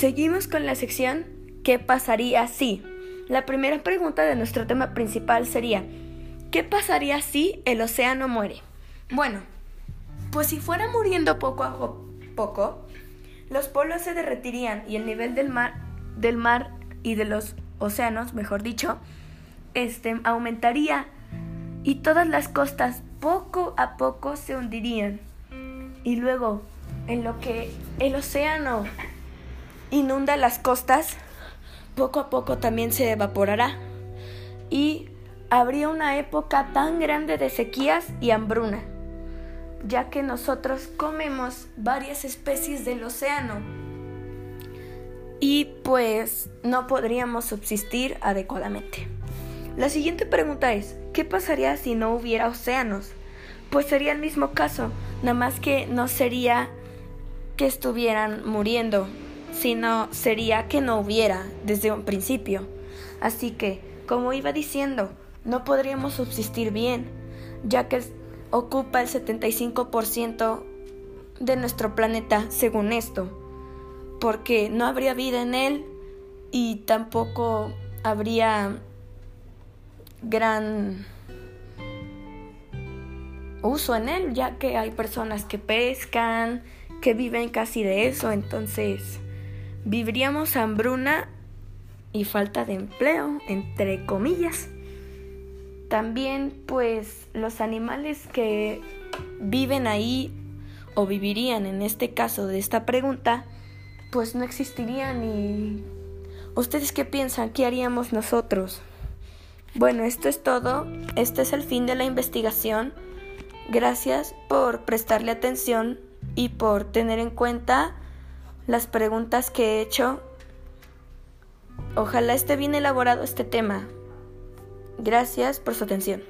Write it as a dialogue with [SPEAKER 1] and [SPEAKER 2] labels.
[SPEAKER 1] Seguimos con la sección ¿Qué pasaría si? La primera pregunta de nuestro tema principal sería ¿Qué pasaría si el océano muere? Bueno, pues si fuera muriendo poco a poco, los polos se derretirían y el nivel del mar, del mar y de los océanos, mejor dicho, este, aumentaría y todas las costas poco a poco se hundirían. Y luego, en lo que el océano inunda las costas, poco a poco también se evaporará. Y habría una época tan grande de sequías y hambruna, ya que nosotros comemos varias especies del océano y pues no podríamos subsistir adecuadamente. La siguiente pregunta es, ¿qué pasaría si no hubiera océanos? Pues sería el mismo caso, nada más que no sería que estuvieran muriendo, sino sería que no hubiera desde un principio. Así que, como iba diciendo, no podríamos subsistir bien, ya que ocupa el 75% de nuestro planeta según esto, porque no habría vida en él y tampoco habría gran uso en él, ya que hay personas que pescan, que viven casi de eso, entonces viviríamos hambruna y falta de empleo, entre comillas. También pues los animales que viven ahí o vivirían en este caso de esta pregunta, pues no existirían y ¿ustedes qué piensan? ¿Qué haríamos nosotros? Bueno, esto es todo. Este es el fin de la investigación. Gracias por prestarle atención y por tener en cuenta las preguntas que he hecho. Ojalá esté bien elaborado este tema. Gracias por su atención.